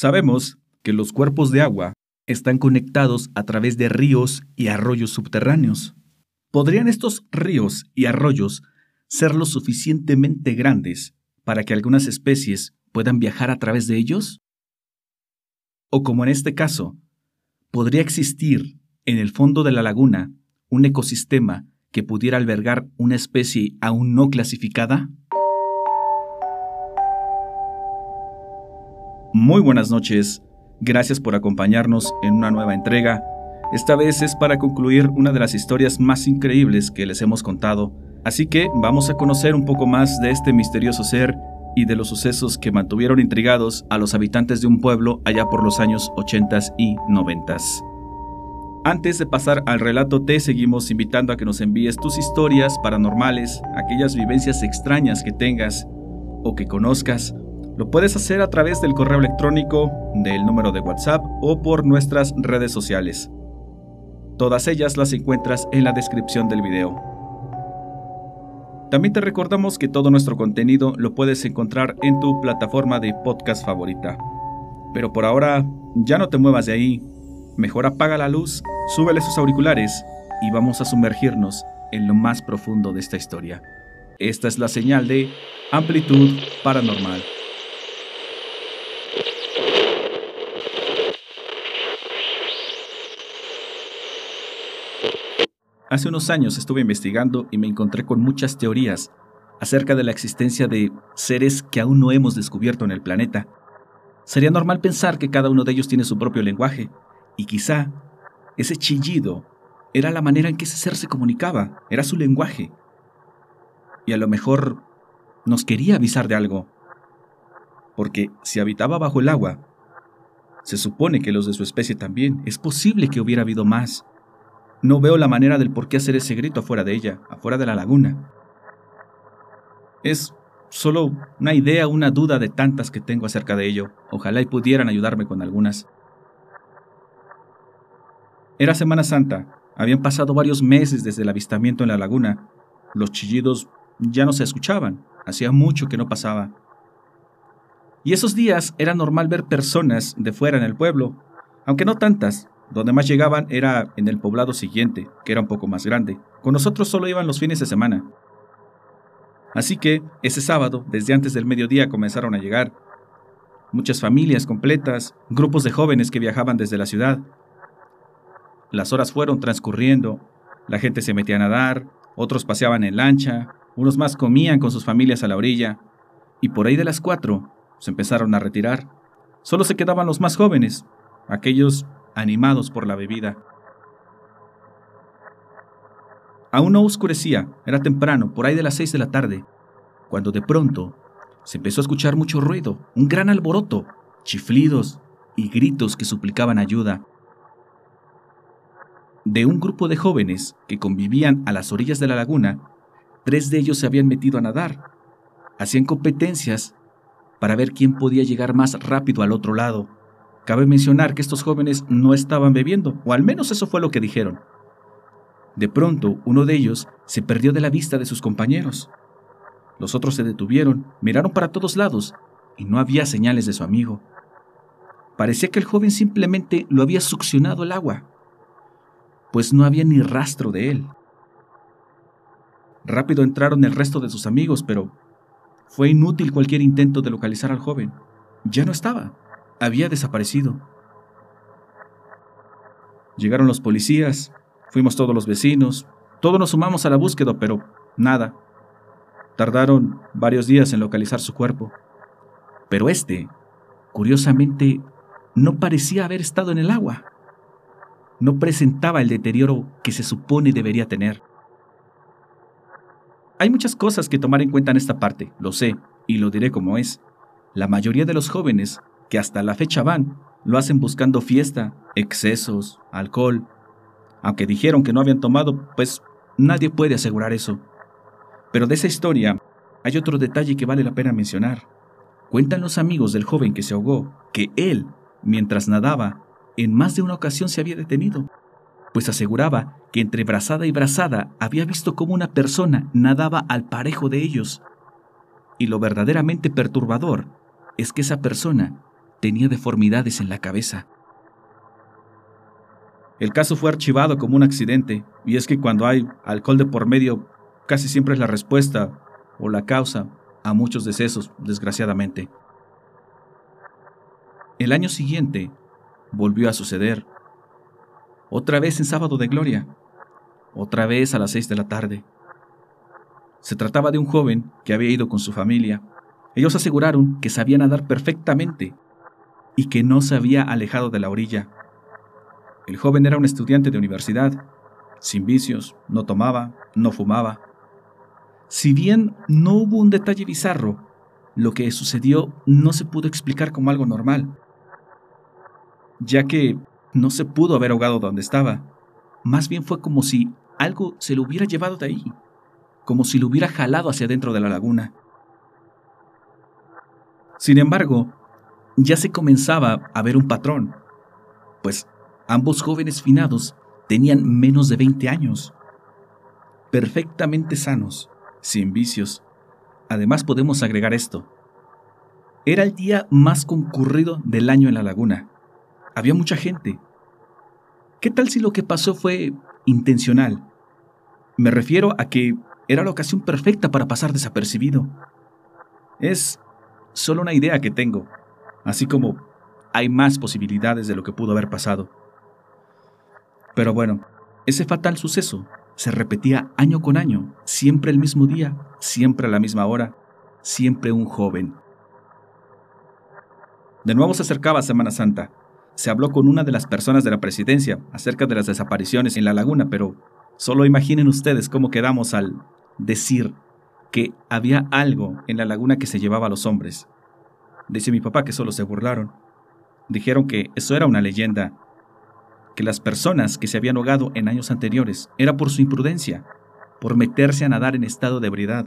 Sabemos que los cuerpos de agua están conectados a través de ríos y arroyos subterráneos. ¿Podrían estos ríos y arroyos ser lo suficientemente grandes para que algunas especies puedan viajar a través de ellos? O como en este caso, ¿podría existir en el fondo de la laguna un ecosistema que pudiera albergar una especie aún no clasificada? Muy buenas noches, gracias por acompañarnos en una nueva entrega. Esta vez es para concluir una de las historias más increíbles que les hemos contado, así que vamos a conocer un poco más de este misterioso ser y de los sucesos que mantuvieron intrigados a los habitantes de un pueblo allá por los años 80 y 90. Antes de pasar al relato te seguimos invitando a que nos envíes tus historias paranormales, aquellas vivencias extrañas que tengas o que conozcas lo puedes hacer a través del correo electrónico, del número de WhatsApp o por nuestras redes sociales. Todas ellas las encuentras en la descripción del video. También te recordamos que todo nuestro contenido lo puedes encontrar en tu plataforma de podcast favorita. Pero por ahora, ya no te muevas de ahí. Mejor apaga la luz, súbele sus auriculares y vamos a sumergirnos en lo más profundo de esta historia. Esta es la señal de amplitud paranormal. Hace unos años estuve investigando y me encontré con muchas teorías acerca de la existencia de seres que aún no hemos descubierto en el planeta. Sería normal pensar que cada uno de ellos tiene su propio lenguaje, y quizá ese chillido era la manera en que ese ser se comunicaba, era su lenguaje. Y a lo mejor nos quería avisar de algo, porque si habitaba bajo el agua, se supone que los de su especie también, es posible que hubiera habido más. No veo la manera del por qué hacer ese grito afuera de ella, afuera de la laguna. Es solo una idea, una duda de tantas que tengo acerca de ello. Ojalá y pudieran ayudarme con algunas. Era Semana Santa. Habían pasado varios meses desde el avistamiento en la laguna. Los chillidos ya no se escuchaban. Hacía mucho que no pasaba. Y esos días era normal ver personas de fuera en el pueblo, aunque no tantas, donde más llegaban era en el poblado siguiente, que era un poco más grande. Con nosotros solo iban los fines de semana. Así que, ese sábado, desde antes del mediodía, comenzaron a llegar. Muchas familias completas, grupos de jóvenes que viajaban desde la ciudad. Las horas fueron transcurriendo, la gente se metía a nadar, otros paseaban en lancha, unos más comían con sus familias a la orilla, y por ahí de las cuatro se empezaron a retirar. Solo se quedaban los más jóvenes, aquellos animados por la bebida. Aún no oscurecía, era temprano, por ahí de las seis de la tarde, cuando de pronto se empezó a escuchar mucho ruido, un gran alboroto, chiflidos y gritos que suplicaban ayuda. De un grupo de jóvenes que convivían a las orillas de la laguna, tres de ellos se habían metido a nadar. Hacían competencias para ver quién podía llegar más rápido al otro lado. Cabe mencionar que estos jóvenes no estaban bebiendo, o al menos eso fue lo que dijeron. De pronto, uno de ellos se perdió de la vista de sus compañeros. Los otros se detuvieron, miraron para todos lados, y no había señales de su amigo. Parecía que el joven simplemente lo había succionado el agua, pues no había ni rastro de él. Rápido entraron el resto de sus amigos, pero fue inútil cualquier intento de localizar al joven. Ya no estaba había desaparecido. Llegaron los policías, fuimos todos los vecinos, todos nos sumamos a la búsqueda, pero nada. Tardaron varios días en localizar su cuerpo. Pero este, curiosamente, no parecía haber estado en el agua. No presentaba el deterioro que se supone debería tener. Hay muchas cosas que tomar en cuenta en esta parte, lo sé, y lo diré como es. La mayoría de los jóvenes que hasta la fecha van, lo hacen buscando fiesta, excesos, alcohol. Aunque dijeron que no habían tomado, pues nadie puede asegurar eso. Pero de esa historia hay otro detalle que vale la pena mencionar. Cuentan los amigos del joven que se ahogó que él, mientras nadaba, en más de una ocasión se había detenido, pues aseguraba que entre brazada y brazada había visto cómo una persona nadaba al parejo de ellos. Y lo verdaderamente perturbador es que esa persona tenía deformidades en la cabeza. El caso fue archivado como un accidente, y es que cuando hay alcohol de por medio, casi siempre es la respuesta o la causa a muchos decesos, desgraciadamente. El año siguiente volvió a suceder. Otra vez en sábado de gloria. Otra vez a las seis de la tarde. Se trataba de un joven que había ido con su familia. Ellos aseguraron que sabía nadar perfectamente y que no se había alejado de la orilla. El joven era un estudiante de universidad, sin vicios, no tomaba, no fumaba. Si bien no hubo un detalle bizarro, lo que sucedió no se pudo explicar como algo normal, ya que no se pudo haber ahogado donde estaba. Más bien fue como si algo se lo hubiera llevado de ahí como si lo hubiera jalado hacia dentro de la laguna. Sin embargo, ya se comenzaba a ver un patrón, pues ambos jóvenes finados tenían menos de 20 años, perfectamente sanos, sin vicios. Además podemos agregar esto. Era el día más concurrido del año en la laguna. Había mucha gente. ¿Qué tal si lo que pasó fue intencional? Me refiero a que era la ocasión perfecta para pasar desapercibido. Es solo una idea que tengo, así como hay más posibilidades de lo que pudo haber pasado. Pero bueno, ese fatal suceso se repetía año con año, siempre el mismo día, siempre a la misma hora, siempre un joven. De nuevo se acercaba Semana Santa. Se habló con una de las personas de la presidencia acerca de las desapariciones en la laguna, pero solo imaginen ustedes cómo quedamos al decir que había algo en la laguna que se llevaba a los hombres. Dice mi papá que solo se burlaron. Dijeron que eso era una leyenda, que las personas que se habían ahogado en años anteriores era por su imprudencia, por meterse a nadar en estado de ebriedad.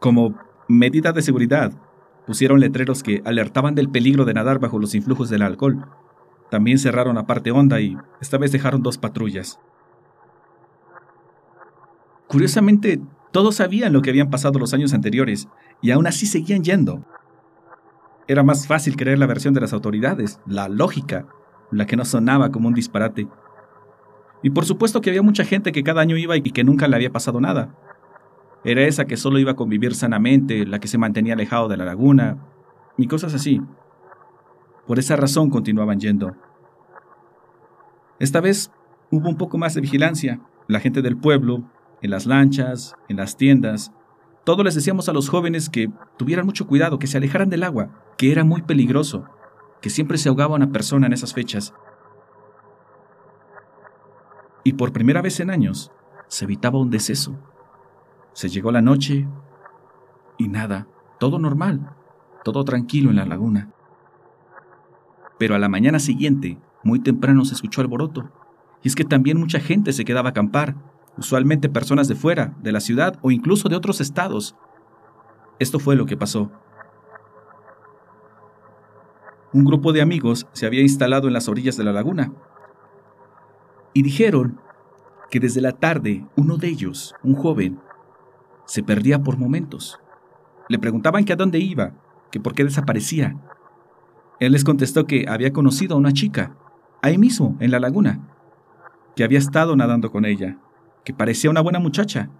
Como medida de seguridad, pusieron letreros que alertaban del peligro de nadar bajo los influjos del alcohol. También cerraron la parte honda y esta vez dejaron dos patrullas. Curiosamente, todos sabían lo que habían pasado los años anteriores y aún así seguían yendo. Era más fácil creer la versión de las autoridades, la lógica, la que no sonaba como un disparate. Y por supuesto que había mucha gente que cada año iba y que nunca le había pasado nada. Era esa que solo iba a convivir sanamente, la que se mantenía alejado de la laguna, y cosas así. Por esa razón continuaban yendo. Esta vez hubo un poco más de vigilancia. La gente del pueblo, en las lanchas, en las tiendas. Todos les decíamos a los jóvenes que tuvieran mucho cuidado, que se alejaran del agua, que era muy peligroso, que siempre se ahogaba una persona en esas fechas. Y por primera vez en años se evitaba un deceso. Se llegó la noche y nada, todo normal, todo tranquilo en la laguna. Pero a la mañana siguiente, muy temprano se escuchó alboroto, y es que también mucha gente se quedaba a acampar usualmente personas de fuera, de la ciudad o incluso de otros estados. Esto fue lo que pasó. Un grupo de amigos se había instalado en las orillas de la laguna y dijeron que desde la tarde uno de ellos, un joven, se perdía por momentos. Le preguntaban que a dónde iba, que por qué desaparecía. Él les contestó que había conocido a una chica, ahí mismo, en la laguna, que había estado nadando con ella que parecía una buena muchacha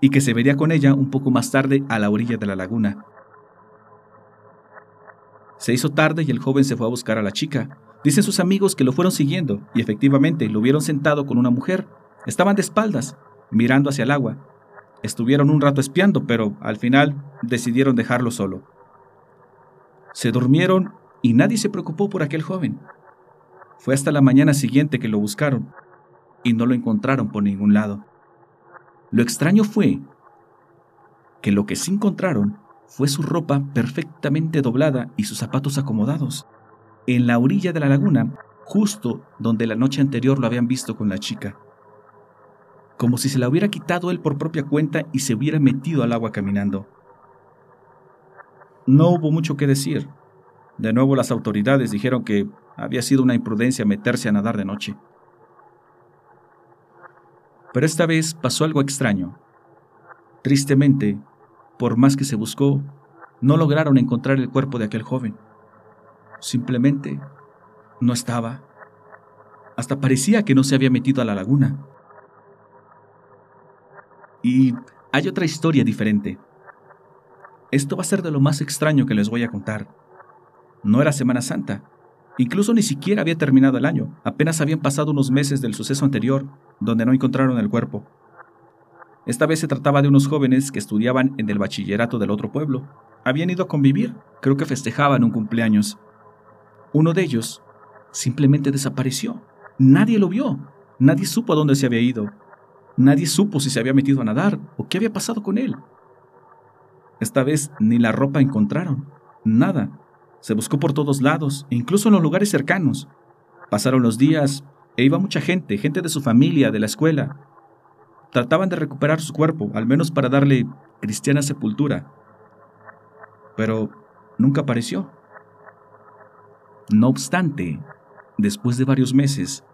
y que se vería con ella un poco más tarde a la orilla de la laguna. Se hizo tarde y el joven se fue a buscar a la chica. Dicen sus amigos que lo fueron siguiendo y efectivamente lo vieron sentado con una mujer. Estaban de espaldas, mirando hacia el agua. Estuvieron un rato espiando, pero al final decidieron dejarlo solo. Se durmieron y nadie se preocupó por aquel joven. Fue hasta la mañana siguiente que lo buscaron y no lo encontraron por ningún lado. Lo extraño fue que lo que sí encontraron fue su ropa perfectamente doblada y sus zapatos acomodados, en la orilla de la laguna, justo donde la noche anterior lo habían visto con la chica. Como si se la hubiera quitado él por propia cuenta y se hubiera metido al agua caminando. No hubo mucho que decir. De nuevo las autoridades dijeron que había sido una imprudencia meterse a nadar de noche. Pero esta vez pasó algo extraño. Tristemente, por más que se buscó, no lograron encontrar el cuerpo de aquel joven. Simplemente no estaba. Hasta parecía que no se había metido a la laguna. Y hay otra historia diferente. Esto va a ser de lo más extraño que les voy a contar. No era Semana Santa. Incluso ni siquiera había terminado el año. Apenas habían pasado unos meses del suceso anterior, donde no encontraron el cuerpo. Esta vez se trataba de unos jóvenes que estudiaban en el bachillerato del otro pueblo. Habían ido a convivir, creo que festejaban un cumpleaños. Uno de ellos simplemente desapareció. Nadie lo vio. Nadie supo a dónde se había ido. Nadie supo si se había metido a nadar o qué había pasado con él. Esta vez ni la ropa encontraron. Nada. Se buscó por todos lados, incluso en los lugares cercanos. Pasaron los días e iba mucha gente, gente de su familia, de la escuela, Trataban de recuperar su cuerpo, al menos para darle cristiana sepultura. Pero nunca apareció. No obstante, después de varios meses,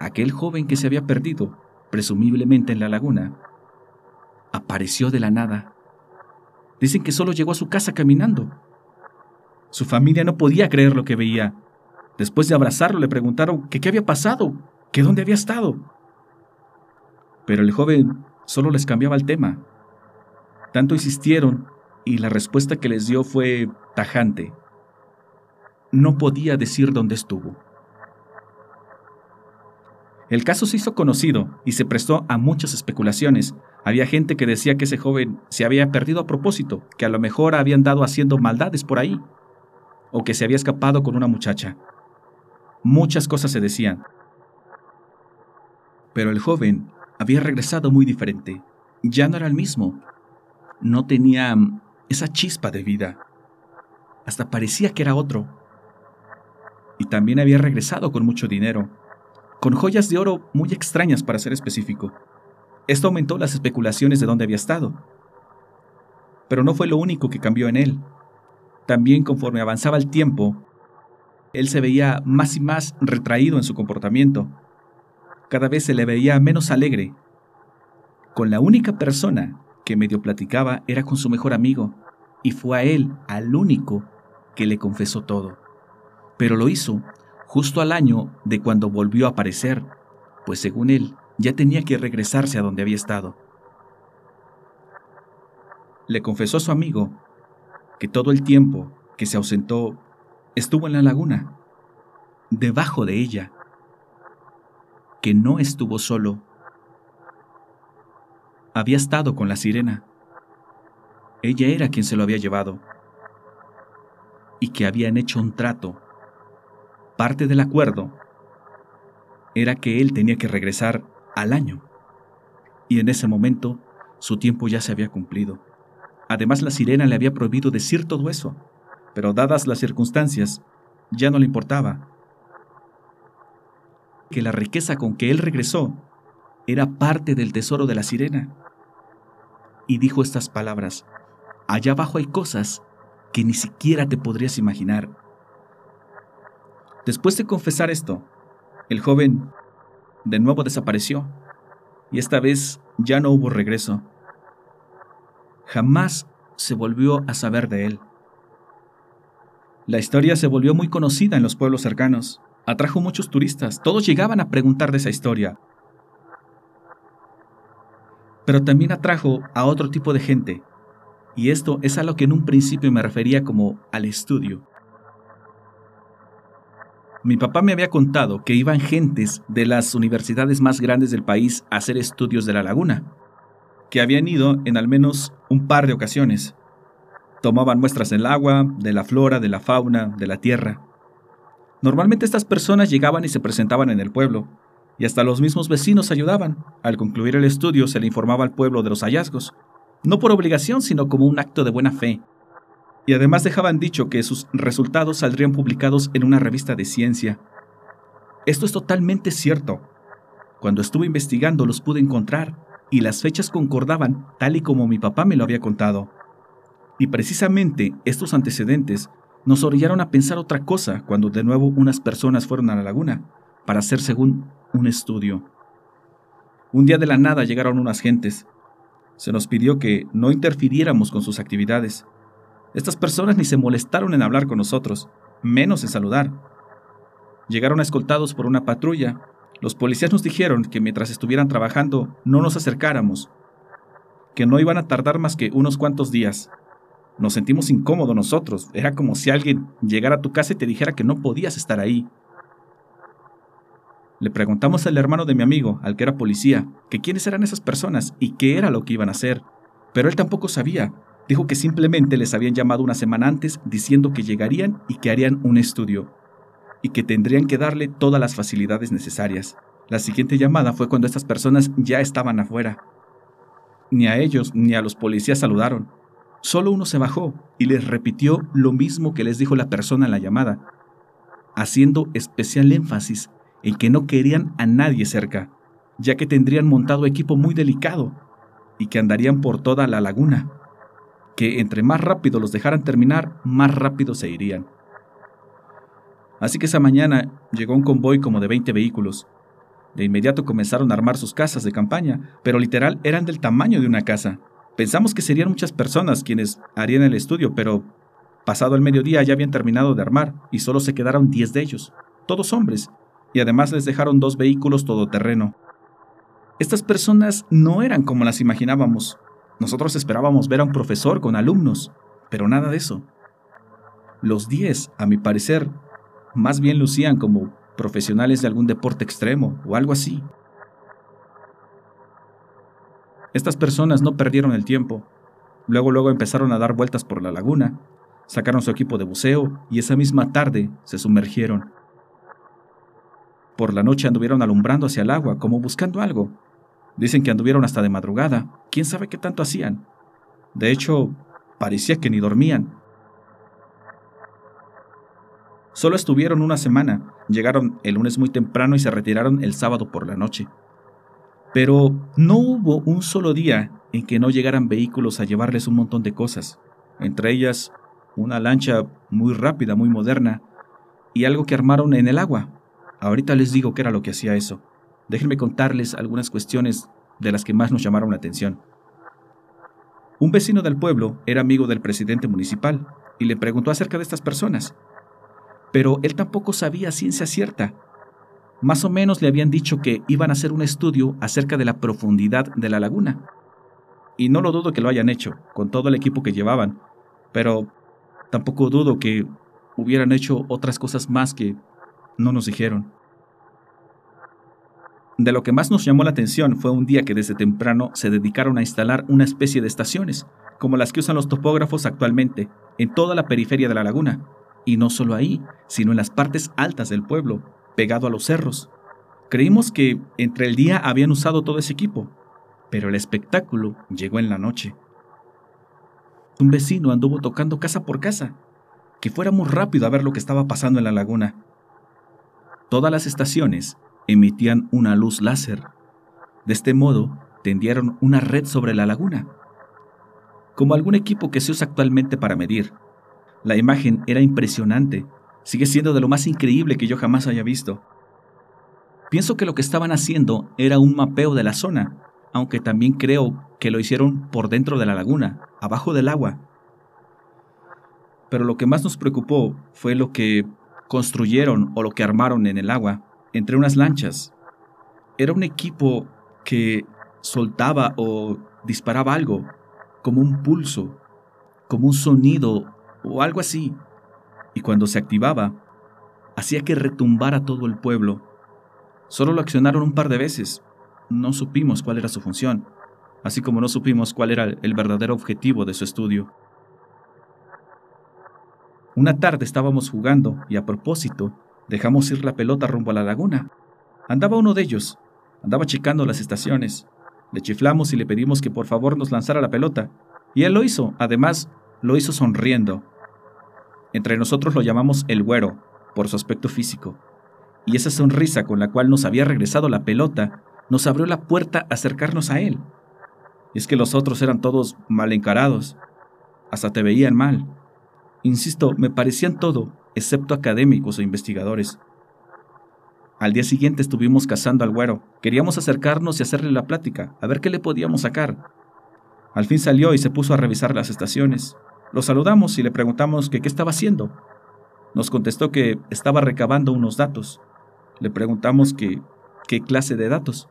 aquel joven que se había perdido, presumiblemente en la laguna, apareció de la nada. Dicen que solo llegó a su casa caminando. Su familia no podía creer lo que veía. Después de abrazarlo le preguntaron qué había pasado, que dónde había estado. Pero el joven solo les cambiaba el tema. Tanto insistieron y la respuesta que les dio fue tajante. No podía decir dónde estuvo. El caso se hizo conocido y se prestó a muchas especulaciones. Había gente que decía que ese joven se había perdido a propósito, que a lo mejor habían dado haciendo maldades por ahí, o que se había escapado con una muchacha. Muchas cosas se decían. Pero el joven había regresado muy diferente. Ya no era el mismo. No tenía mm, esa chispa de vida. Hasta parecía que era otro. Y también había regresado con mucho dinero, con joyas de oro muy extrañas para ser específico. Esto aumentó las especulaciones de dónde había estado. Pero no fue lo único que cambió en él. También conforme avanzaba el tiempo, él se veía más y más retraído en su comportamiento cada vez se le veía menos alegre. Con la única persona que medio platicaba era con su mejor amigo, y fue a él, al único, que le confesó todo. Pero lo hizo justo al año de cuando volvió a aparecer, pues según él, ya tenía que regresarse a donde había estado. Le confesó a su amigo que todo el tiempo que se ausentó estuvo en la laguna, debajo de ella, que no estuvo solo. Había estado con la sirena. Ella era quien se lo había llevado. Y que habían hecho un trato. Parte del acuerdo era que él tenía que regresar al año. Y en ese momento su tiempo ya se había cumplido. Además la sirena le había prohibido decir todo eso, pero dadas las circunstancias, ya no le importaba que la riqueza con que él regresó era parte del tesoro de la sirena. Y dijo estas palabras, allá abajo hay cosas que ni siquiera te podrías imaginar. Después de confesar esto, el joven de nuevo desapareció, y esta vez ya no hubo regreso. Jamás se volvió a saber de él. La historia se volvió muy conocida en los pueblos cercanos, atrajo muchos turistas. Todos llegaban a preguntar de esa historia. Pero también atrajo a otro tipo de gente. Y esto es a lo que en un principio me refería como al estudio. Mi papá me había contado que iban gentes de las universidades más grandes del país a hacer estudios de la laguna, que habían ido en al menos un par de ocasiones. Tomaban muestras del agua, de la flora, de la fauna, de la tierra. Normalmente estas personas llegaban y se presentaban en el pueblo, y hasta los mismos vecinos ayudaban. Al concluir el estudio se le informaba al pueblo de los hallazgos, no por obligación, sino como un acto de buena fe. Y además dejaban dicho que sus resultados saldrían publicados en una revista de ciencia. Esto es totalmente cierto. Cuando estuve investigando los pude encontrar, y las fechas concordaban tal y como mi papá me lo había contado. Y precisamente estos antecedentes nos orillaron a pensar otra cosa cuando de nuevo unas personas fueron a la laguna para hacer según un estudio. Un día de la nada llegaron unas gentes. Se nos pidió que no interfiriéramos con sus actividades. Estas personas ni se molestaron en hablar con nosotros, menos en saludar. Llegaron escoltados por una patrulla. Los policías nos dijeron que mientras estuvieran trabajando no nos acercáramos, que no iban a tardar más que unos cuantos días. Nos sentimos incómodos nosotros. Era como si alguien llegara a tu casa y te dijera que no podías estar ahí. Le preguntamos al hermano de mi amigo, al que era policía, que quiénes eran esas personas y qué era lo que iban a hacer. Pero él tampoco sabía. Dijo que simplemente les habían llamado una semana antes diciendo que llegarían y que harían un estudio, y que tendrían que darle todas las facilidades necesarias. La siguiente llamada fue cuando estas personas ya estaban afuera. Ni a ellos ni a los policías saludaron. Solo uno se bajó y les repitió lo mismo que les dijo la persona en la llamada, haciendo especial énfasis en que no querían a nadie cerca, ya que tendrían montado equipo muy delicado y que andarían por toda la laguna, que entre más rápido los dejaran terminar, más rápido se irían. Así que esa mañana llegó un convoy como de 20 vehículos. De inmediato comenzaron a armar sus casas de campaña, pero literal eran del tamaño de una casa. Pensamos que serían muchas personas quienes harían el estudio, pero pasado el mediodía ya habían terminado de armar y solo se quedaron 10 de ellos, todos hombres, y además les dejaron dos vehículos todoterreno. Estas personas no eran como las imaginábamos. Nosotros esperábamos ver a un profesor con alumnos, pero nada de eso. Los 10, a mi parecer, más bien lucían como profesionales de algún deporte extremo o algo así. Estas personas no perdieron el tiempo. Luego luego empezaron a dar vueltas por la laguna, sacaron su equipo de buceo y esa misma tarde se sumergieron. Por la noche anduvieron alumbrando hacia el agua, como buscando algo. Dicen que anduvieron hasta de madrugada. ¿Quién sabe qué tanto hacían? De hecho, parecía que ni dormían. Solo estuvieron una semana. Llegaron el lunes muy temprano y se retiraron el sábado por la noche. Pero no hubo un solo día en que no llegaran vehículos a llevarles un montón de cosas, entre ellas una lancha muy rápida, muy moderna, y algo que armaron en el agua, Ahorita les digo qué era lo que hacía eso. Déjenme contarles algunas cuestiones de las que más nos llamaron la atención. Un vecino del pueblo era amigo del presidente municipal y le preguntó acerca de estas personas. Pero él tampoco sabía ciencia cierta. Más o menos le habían dicho que iban a hacer un estudio acerca de la profundidad de la laguna. Y no lo dudo que lo hayan hecho, con todo el equipo que llevaban, pero tampoco dudo que hubieran hecho otras cosas más que no nos dijeron. De lo que más nos llamó la atención fue un día que desde temprano se dedicaron a instalar una especie de estaciones, como las que usan los topógrafos actualmente, en toda la periferia de la laguna, y no solo ahí, sino en las partes altas del pueblo, pegado a los cerros. Creímos que entre el día habían usado todo ese equipo, pero el espectáculo llegó en la noche. Un vecino anduvo tocando casa por casa, que fuéramos rápido a ver lo que estaba pasando en la laguna. Todas las estaciones emitían una luz láser. De este modo, tendieron una red sobre la laguna, como algún equipo que se usa actualmente para medir. La imagen era impresionante, sigue siendo de lo más increíble que yo jamás haya visto. Pienso que lo que estaban haciendo era un mapeo de la zona, aunque también creo que lo hicieron por dentro de la laguna, abajo del agua. Pero lo que más nos preocupó fue lo que construyeron o lo que armaron en el agua entre unas lanchas. Era un equipo que soltaba o disparaba algo, como un pulso, como un sonido o algo así. Y cuando se activaba, hacía que retumbara todo el pueblo. Solo lo accionaron un par de veces. No supimos cuál era su función, así como no supimos cuál era el verdadero objetivo de su estudio. Una tarde estábamos jugando y a propósito dejamos ir la pelota rumbo a la laguna. Andaba uno de ellos, andaba checando las estaciones. Le chiflamos y le pedimos que por favor nos lanzara la pelota, y él lo hizo, además lo hizo sonriendo. Entre nosotros lo llamamos el güero, por su aspecto físico, y esa sonrisa con la cual nos había regresado la pelota nos abrió la puerta a acercarnos a él. Es que los otros eran todos mal encarados, hasta te veían mal. Insisto, me parecían todo, excepto académicos o investigadores. Al día siguiente estuvimos cazando al güero. Queríamos acercarnos y hacerle la plática, a ver qué le podíamos sacar. Al fin salió y se puso a revisar las estaciones. Lo saludamos y le preguntamos qué estaba haciendo. Nos contestó que estaba recabando unos datos. Le preguntamos que qué clase de datos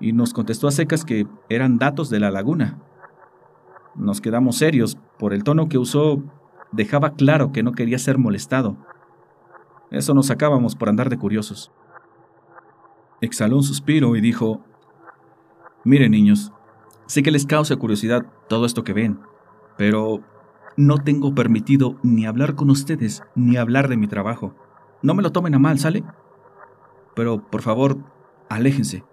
y nos contestó a secas que eran datos de la laguna. Nos quedamos serios, por el tono que usó dejaba claro que no quería ser molestado. Eso nos sacábamos por andar de curiosos. Exhaló un suspiro y dijo, Miren niños, sé que les causa curiosidad todo esto que ven, pero no tengo permitido ni hablar con ustedes ni hablar de mi trabajo. No me lo tomen a mal, ¿sale? Pero, por favor, aléjense.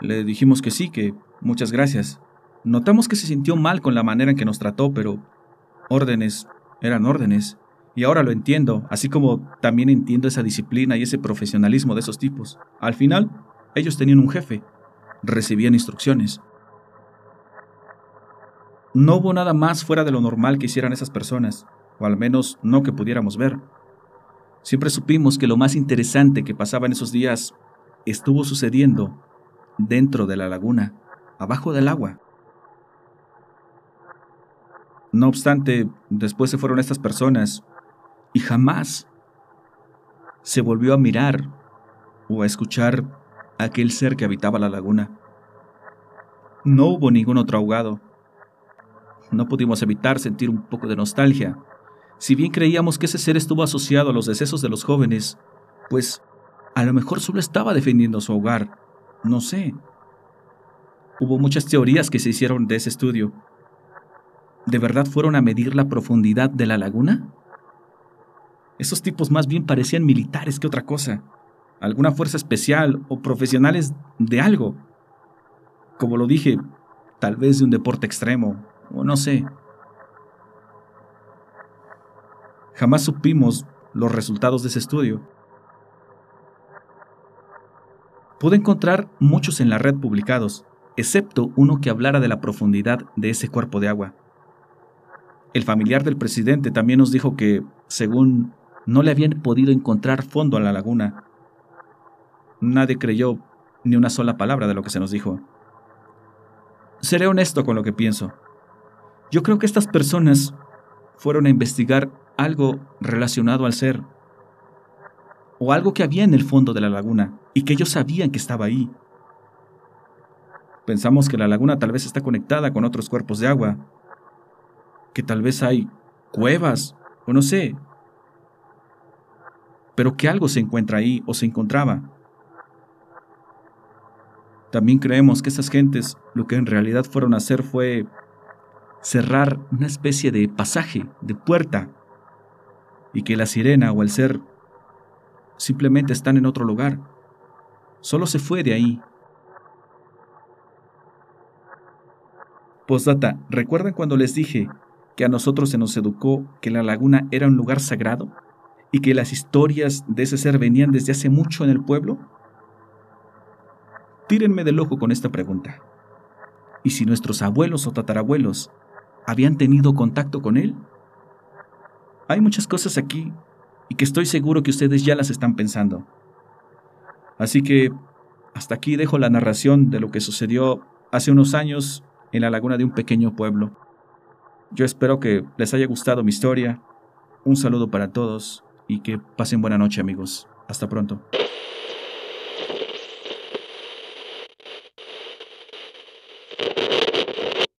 Le dijimos que sí, que muchas gracias. Notamos que se sintió mal con la manera en que nos trató, pero órdenes eran órdenes. Y ahora lo entiendo, así como también entiendo esa disciplina y ese profesionalismo de esos tipos. Al final, ellos tenían un jefe, recibían instrucciones. No hubo nada más fuera de lo normal que hicieran esas personas, o al menos no que pudiéramos ver. Siempre supimos que lo más interesante que pasaba en esos días estuvo sucediendo dentro de la laguna, abajo del agua. No obstante, después se fueron estas personas y jamás se volvió a mirar o a escuchar aquel ser que habitaba la laguna. No hubo ningún otro ahogado. No pudimos evitar sentir un poco de nostalgia. Si bien creíamos que ese ser estuvo asociado a los decesos de los jóvenes, pues a lo mejor solo estaba defendiendo su hogar no sé. Hubo muchas teorías que se hicieron de ese estudio. ¿De verdad fueron a medir la profundidad de la laguna? Esos tipos más bien parecían militares que otra cosa, alguna fuerza especial o profesionales de algo. Como lo dije, tal vez de un deporte extremo, o no sé. Jamás supimos los resultados de ese estudio. Pude encontrar muchos en la red publicados, excepto uno que hablara de la profundidad de ese cuerpo de agua. El familiar del presidente también nos dijo que, según, no le habían podido encontrar fondo a la laguna. Nadie creyó ni una sola palabra de lo que se nos dijo. Seré honesto con lo que pienso. Yo creo que estas personas fueron a investigar algo relacionado al ser, o algo que había en el fondo de la laguna, y que ellos sabían que estaba ahí. Pensamos que la laguna tal vez está conectada con otros cuerpos de agua, que tal vez hay cuevas, o no sé, pero que algo se encuentra ahí o se encontraba. También creemos que esas gentes lo que en realidad fueron a hacer fue cerrar una especie de pasaje, de puerta, y que la sirena o el ser simplemente están en otro lugar. Solo se fue de ahí. Postdata, ¿recuerdan cuando les dije que a nosotros se nos educó que la laguna era un lugar sagrado y que las historias de ese ser venían desde hace mucho en el pueblo? Tírenme del ojo con esta pregunta. ¿Y si nuestros abuelos o tatarabuelos habían tenido contacto con él? Hay muchas cosas aquí y que estoy seguro que ustedes ya las están pensando. Así que hasta aquí dejo la narración de lo que sucedió hace unos años en la laguna de un pequeño pueblo. Yo espero que les haya gustado mi historia. Un saludo para todos y que pasen buena noche amigos. Hasta pronto.